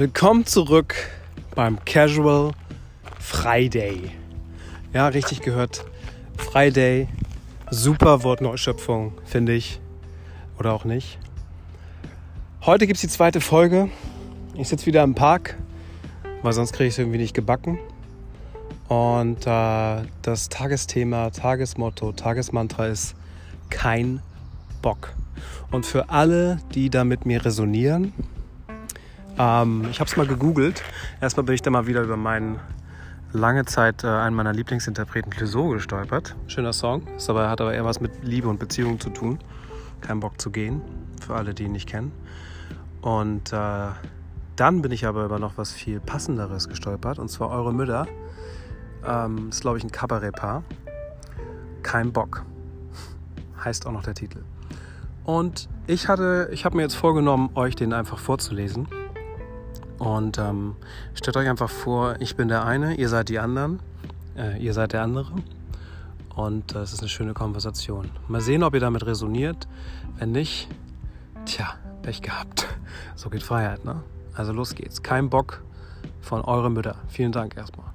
Willkommen zurück beim Casual Friday. Ja, richtig gehört. Friday. Super Wortneuschöpfung, finde ich. Oder auch nicht. Heute gibt es die zweite Folge. Ich sitze wieder im Park, weil sonst kriege ich es irgendwie nicht gebacken. Und äh, das Tagesthema, Tagesmotto, Tagesmantra ist kein Bock. Und für alle, die da mit mir resonieren, ähm, ich habe es mal gegoogelt. Erstmal bin ich da mal wieder über meinen lange Zeit äh, einen meiner Lieblingsinterpreten Clouseau gestolpert. Schöner Song, ist aber, hat aber eher was mit Liebe und Beziehung zu tun. Kein Bock zu gehen, für alle, die ihn nicht kennen. Und äh, dann bin ich aber über noch was viel passenderes gestolpert, und zwar Eure Mütter ähm, ist, glaube ich, ein Kabarettpaar. Kein Bock. Heißt auch noch der Titel. Und ich hatte, ich habe mir jetzt vorgenommen, euch den einfach vorzulesen. Und ähm, stellt euch einfach vor, ich bin der eine, ihr seid die anderen, äh, ihr seid der andere. Und äh, es ist eine schöne Konversation. Mal sehen, ob ihr damit resoniert. Wenn nicht, tja, Pech gehabt. So geht Freiheit, ne? Also los geht's. Kein Bock von euren Mütter. Vielen Dank erstmal.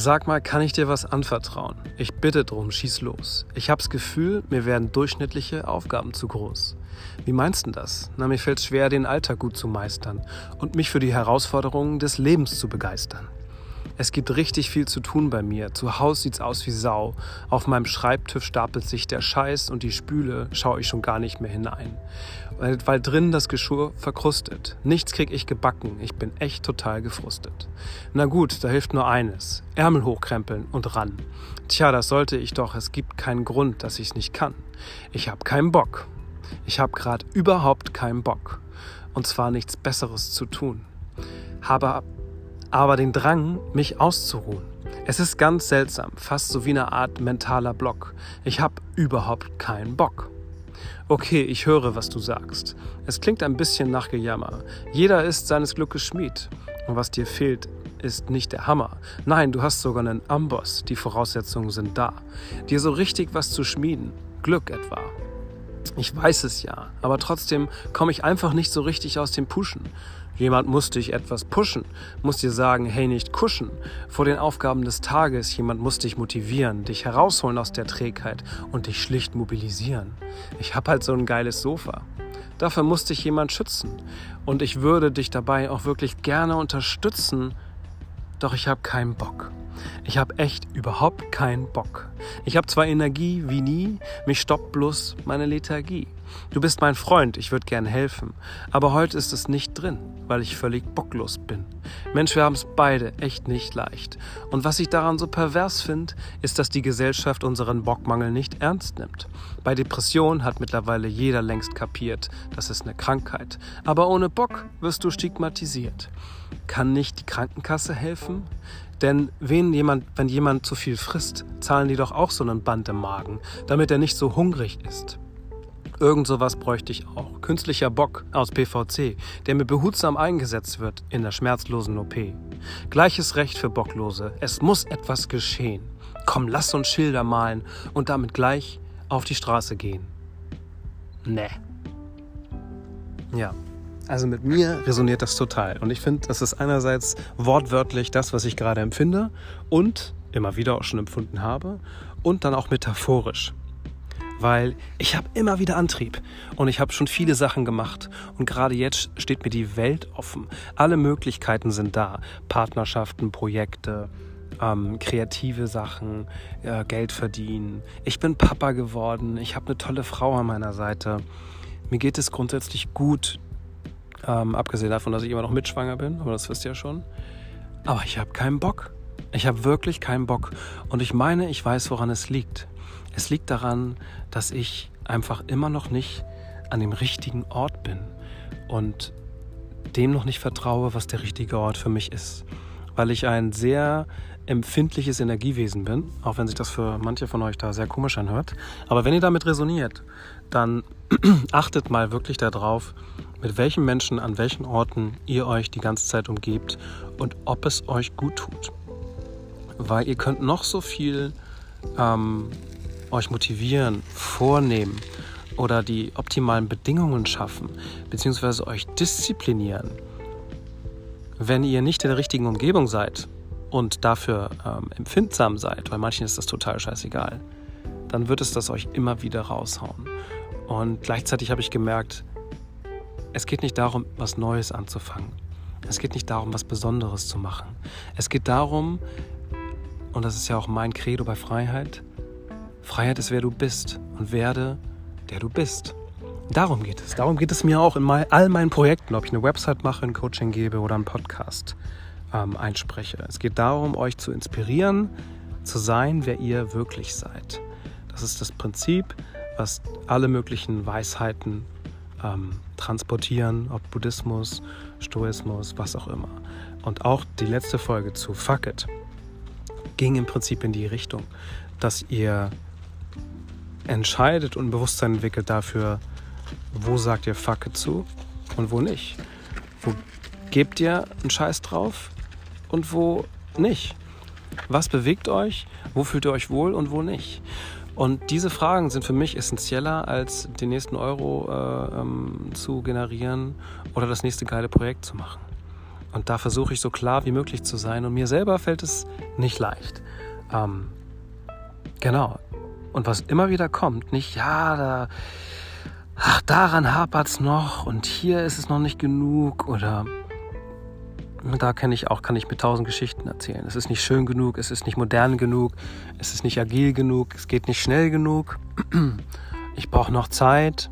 Sag mal, kann ich dir was anvertrauen? Ich bitte drum, schieß los. Ich hab's Gefühl, mir werden durchschnittliche Aufgaben zu groß. Wie meinst du das? Na, mir fällt schwer, den Alltag gut zu meistern und mich für die Herausforderungen des Lebens zu begeistern. Es gibt richtig viel zu tun bei mir. Zu Hause sieht's aus wie Sau. Auf meinem Schreibtisch stapelt sich der Scheiß und die Spüle schaue ich schon gar nicht mehr hinein. Weil, weil drin das Geschirr verkrustet. Nichts krieg ich gebacken. Ich bin echt total gefrustet. Na gut, da hilft nur eines. Ärmel hochkrempeln und ran. Tja, das sollte ich doch. Es gibt keinen Grund, dass ich's nicht kann. Ich hab keinen Bock. Ich hab grad überhaupt keinen Bock. Und zwar nichts Besseres zu tun. Habe aber den Drang, mich auszuruhen. Es ist ganz seltsam, fast so wie eine Art mentaler Block. Ich habe überhaupt keinen Bock. Okay, ich höre, was du sagst. Es klingt ein bisschen nach Gejammer. Jeder ist seines Glückes Schmied. Und was dir fehlt, ist nicht der Hammer. Nein, du hast sogar einen Amboss. Die Voraussetzungen sind da. Dir so richtig was zu schmieden. Glück etwa. Ich weiß es ja, aber trotzdem komme ich einfach nicht so richtig aus dem Pushen. Jemand muss dich etwas pushen, muss dir sagen, hey, nicht kuschen. Vor den Aufgaben des Tages, jemand muss dich motivieren, dich herausholen aus der Trägheit und dich schlicht mobilisieren. Ich hab halt so ein geiles Sofa. Dafür muss dich jemand schützen. Und ich würde dich dabei auch wirklich gerne unterstützen, doch ich habe keinen Bock. Ich habe echt überhaupt keinen Bock. Ich habe zwar Energie wie nie, mich stoppt bloß meine Lethargie. Du bist mein Freund, ich würde gern helfen, aber heute ist es nicht drin, weil ich völlig bocklos bin. Mensch, wir haben es beide echt nicht leicht. Und was ich daran so pervers finde, ist, dass die Gesellschaft unseren Bockmangel nicht ernst nimmt. Bei Depression hat mittlerweile jeder längst kapiert, das ist eine Krankheit. Aber ohne Bock wirst du stigmatisiert. Kann nicht die Krankenkasse helfen? Denn wenn jemand, wenn jemand zu viel frisst, zahlen die doch auch so einen Band im Magen, damit er nicht so hungrig ist. Irgend sowas bräuchte ich auch. Künstlicher Bock aus PVC, der mir behutsam eingesetzt wird in der schmerzlosen OP. Gleiches Recht für Bocklose. Es muss etwas geschehen. Komm, lass uns Schilder malen und damit gleich auf die Straße gehen. Ne. Ja, also mit mir resoniert das total. Und ich finde, das ist einerseits wortwörtlich das, was ich gerade empfinde und immer wieder auch schon empfunden habe und dann auch metaphorisch weil ich habe immer wieder Antrieb und ich habe schon viele Sachen gemacht und gerade jetzt steht mir die Welt offen. Alle Möglichkeiten sind da. Partnerschaften, Projekte, ähm, kreative Sachen, äh, Geld verdienen. Ich bin Papa geworden, ich habe eine tolle Frau an meiner Seite. Mir geht es grundsätzlich gut, ähm, abgesehen davon, dass ich immer noch mitschwanger bin, aber das wisst ihr ja schon. Aber ich habe keinen Bock. Ich habe wirklich keinen Bock. Und ich meine, ich weiß, woran es liegt. Es liegt daran, dass ich einfach immer noch nicht an dem richtigen Ort bin und dem noch nicht vertraue, was der richtige Ort für mich ist. Weil ich ein sehr empfindliches Energiewesen bin, auch wenn sich das für manche von euch da sehr komisch anhört. Aber wenn ihr damit resoniert, dann achtet mal wirklich darauf, mit welchen Menschen an welchen Orten ihr euch die ganze Zeit umgebt und ob es euch gut tut. Weil ihr könnt noch so viel ähm, euch motivieren, vornehmen oder die optimalen Bedingungen schaffen, beziehungsweise euch disziplinieren. wenn ihr nicht in der richtigen Umgebung seid und dafür ähm, empfindsam seid, weil manchen ist das total scheißegal, dann wird es das euch immer wieder raushauen. Und gleichzeitig habe ich gemerkt, es geht nicht darum, was Neues anzufangen. Es geht nicht darum, was Besonderes zu machen. Es geht darum, und das ist ja auch mein Credo bei Freiheit, Freiheit ist, wer du bist und werde, der du bist. Darum geht es. Darum geht es mir auch in all meinen Projekten, ob ich eine Website mache, ein Coaching gebe oder einen Podcast ähm, einspreche. Es geht darum, euch zu inspirieren, zu sein, wer ihr wirklich seid. Das ist das Prinzip, was alle möglichen Weisheiten ähm, transportieren, ob Buddhismus, Stoismus, was auch immer. Und auch die letzte Folge zu Fuck It ging im Prinzip in die Richtung, dass ihr entscheidet und Bewusstsein entwickelt dafür, wo sagt ihr Fuck It zu und wo nicht. Wo gebt ihr einen Scheiß drauf und wo nicht. Was bewegt euch? Wo fühlt ihr euch wohl und wo nicht? Und diese Fragen sind für mich essentieller, als den nächsten Euro äh, ähm, zu generieren oder das nächste geile Projekt zu machen. Und da versuche ich so klar wie möglich zu sein. Und mir selber fällt es nicht leicht. Ähm, genau. Und was immer wieder kommt, nicht, ja, da, ach, daran hapert es noch und hier ist es noch nicht genug oder da kann ich auch kann ich mit tausend Geschichten erzählen. Es ist nicht schön genug, es ist nicht modern genug, es ist nicht agil genug, es geht nicht schnell genug. Ich brauche noch Zeit.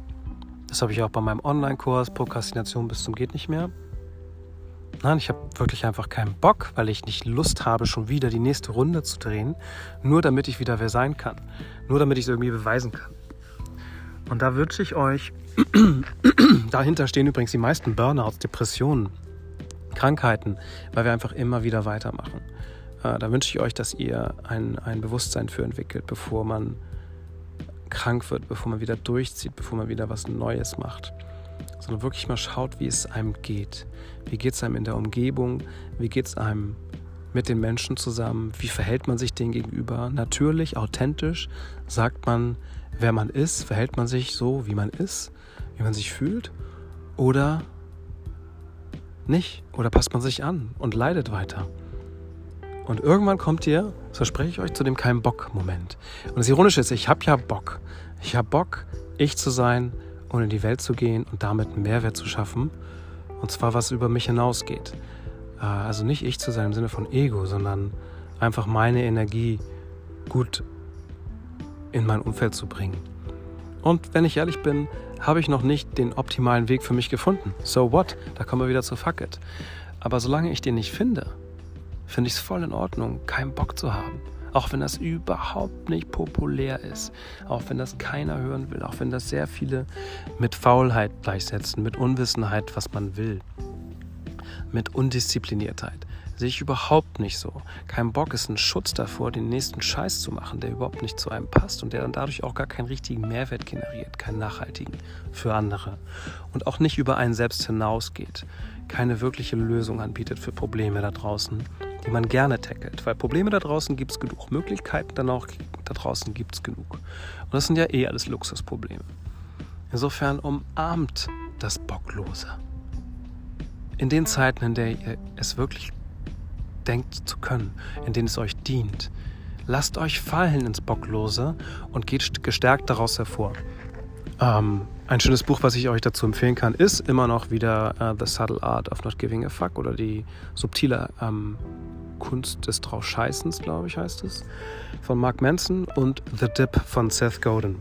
Das habe ich auch bei meinem Online-Kurs Prokrastination bis zum geht nicht mehr. Nein, ich habe wirklich einfach keinen Bock, weil ich nicht Lust habe, schon wieder die nächste Runde zu drehen, nur damit ich wieder wer sein kann, nur damit ich es irgendwie beweisen kann. Und da wünsche ich euch, dahinter stehen übrigens die meisten Burnouts, Depressionen, Krankheiten, weil wir einfach immer wieder weitermachen. Äh, da wünsche ich euch, dass ihr ein, ein Bewusstsein für entwickelt, bevor man krank wird, bevor man wieder durchzieht, bevor man wieder was Neues macht. Sondern wirklich mal schaut, wie es einem geht. Wie geht es einem in der Umgebung? Wie geht es einem mit den Menschen zusammen? Wie verhält man sich denen gegenüber? Natürlich, authentisch sagt man, wer man ist, verhält man sich so, wie man ist, wie man sich fühlt? Oder nicht? Oder passt man sich an und leidet weiter? Und irgendwann kommt ihr, das verspreche ich euch, zu dem kein Bock-Moment. Und das Ironische ist, ich habe ja Bock. Ich habe Bock, ich zu sein und in die Welt zu gehen und damit einen Mehrwert zu schaffen. Und zwar was über mich hinausgeht. Äh, also nicht ich zu sein im Sinne von Ego, sondern einfach meine Energie gut in mein Umfeld zu bringen. Und wenn ich ehrlich bin, habe ich noch nicht den optimalen Weg für mich gefunden. So what? Da kommen wir wieder zu Fuck it. Aber solange ich den nicht finde, finde ich es voll in Ordnung, keinen Bock zu haben. Auch wenn das überhaupt nicht populär ist, auch wenn das keiner hören will, auch wenn das sehr viele mit Faulheit gleichsetzen, mit Unwissenheit, was man will, mit Undiszipliniertheit. Sehe ich überhaupt nicht so. Kein Bock ist ein Schutz davor, den nächsten Scheiß zu machen, der überhaupt nicht zu einem passt und der dann dadurch auch gar keinen richtigen Mehrwert generiert, keinen nachhaltigen für andere. Und auch nicht über einen selbst hinausgeht, keine wirkliche Lösung anbietet für Probleme da draußen, die man gerne tackelt. Weil Probleme da draußen gibt es genug, Möglichkeiten dann auch da draußen gibt es genug. Und das sind ja eh alles Luxusprobleme. Insofern umarmt das Bocklose. In den Zeiten, in der ihr es wirklich denkt zu können, in denen es euch dient. Lasst euch fallen ins Bocklose und geht gestärkt daraus hervor. Ähm, ein schönes Buch, was ich euch dazu empfehlen kann, ist immer noch wieder uh, The Subtle Art of Not Giving a Fuck oder die subtile ähm, Kunst des Draufscheißens, glaube ich, heißt es, von Mark Manson und The Dip von Seth Godin.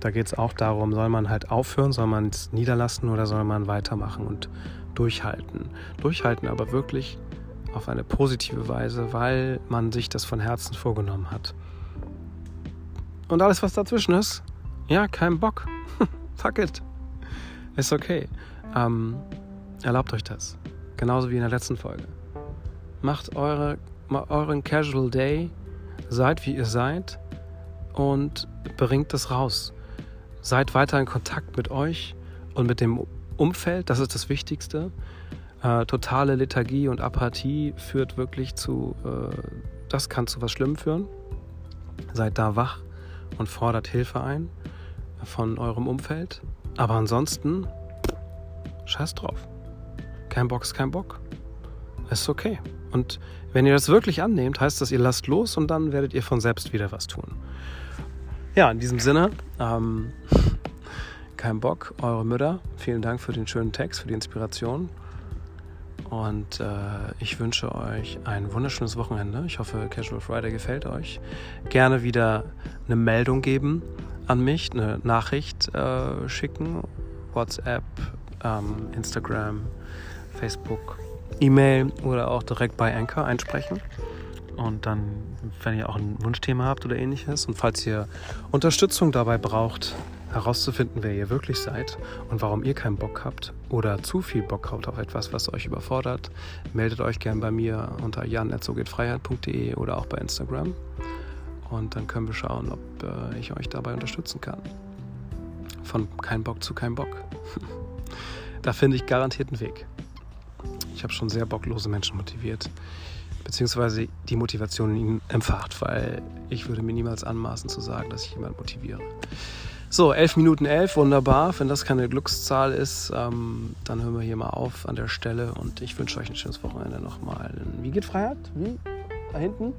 Da geht es auch darum, soll man halt aufhören, soll man es niederlassen oder soll man weitermachen und durchhalten. Durchhalten, aber wirklich auf eine positive Weise, weil man sich das von Herzen vorgenommen hat. Und alles, was dazwischen ist, ja, kein Bock. Fuck it. Ist okay. Ähm, erlaubt euch das. Genauso wie in der letzten Folge. Macht eure, euren Casual Day, seid wie ihr seid und bringt es raus. Seid weiter in Kontakt mit euch und mit dem Umfeld, das ist das Wichtigste. Äh, totale Lethargie und Apathie führt wirklich zu, äh, das kann zu was Schlimmem führen. Seid da wach und fordert Hilfe ein von eurem Umfeld. Aber ansonsten, scheiß drauf. Kein Bock ist kein Bock. ist okay. Und wenn ihr das wirklich annehmt, heißt das, ihr lasst los und dann werdet ihr von selbst wieder was tun. Ja, in diesem Sinne, ähm, kein Bock, eure Mütter. Vielen Dank für den schönen Text, für die Inspiration. Und äh, ich wünsche euch ein wunderschönes Wochenende. Ich hoffe, Casual Friday gefällt euch. Gerne wieder eine Meldung geben an mich, eine Nachricht äh, schicken. WhatsApp, ähm, Instagram, Facebook, E-Mail oder auch direkt bei Anchor einsprechen. Und dann, wenn ihr auch ein Wunschthema habt oder ähnliches und falls ihr Unterstützung dabei braucht, herauszufinden, wer ihr wirklich seid und warum ihr keinen Bock habt oder zu viel Bock habt auf etwas, was euch überfordert, meldet euch gern bei mir unter jan.sogehtfreiheit.de oder auch bei Instagram. Und dann können wir schauen, ob äh, ich euch dabei unterstützen kann. Von kein Bock zu kein Bock. da finde ich garantiert einen Weg. Ich habe schon sehr bocklose Menschen motiviert, beziehungsweise die Motivation in ihnen empfacht, weil ich würde mir niemals anmaßen zu sagen, dass ich jemanden motiviere. So, 11 Minuten 11, wunderbar. Wenn das keine Glückszahl ist, ähm, dann hören wir hier mal auf an der Stelle und ich wünsche euch ein schönes Wochenende nochmal. Wie geht Freiheit? Wie? Da hinten?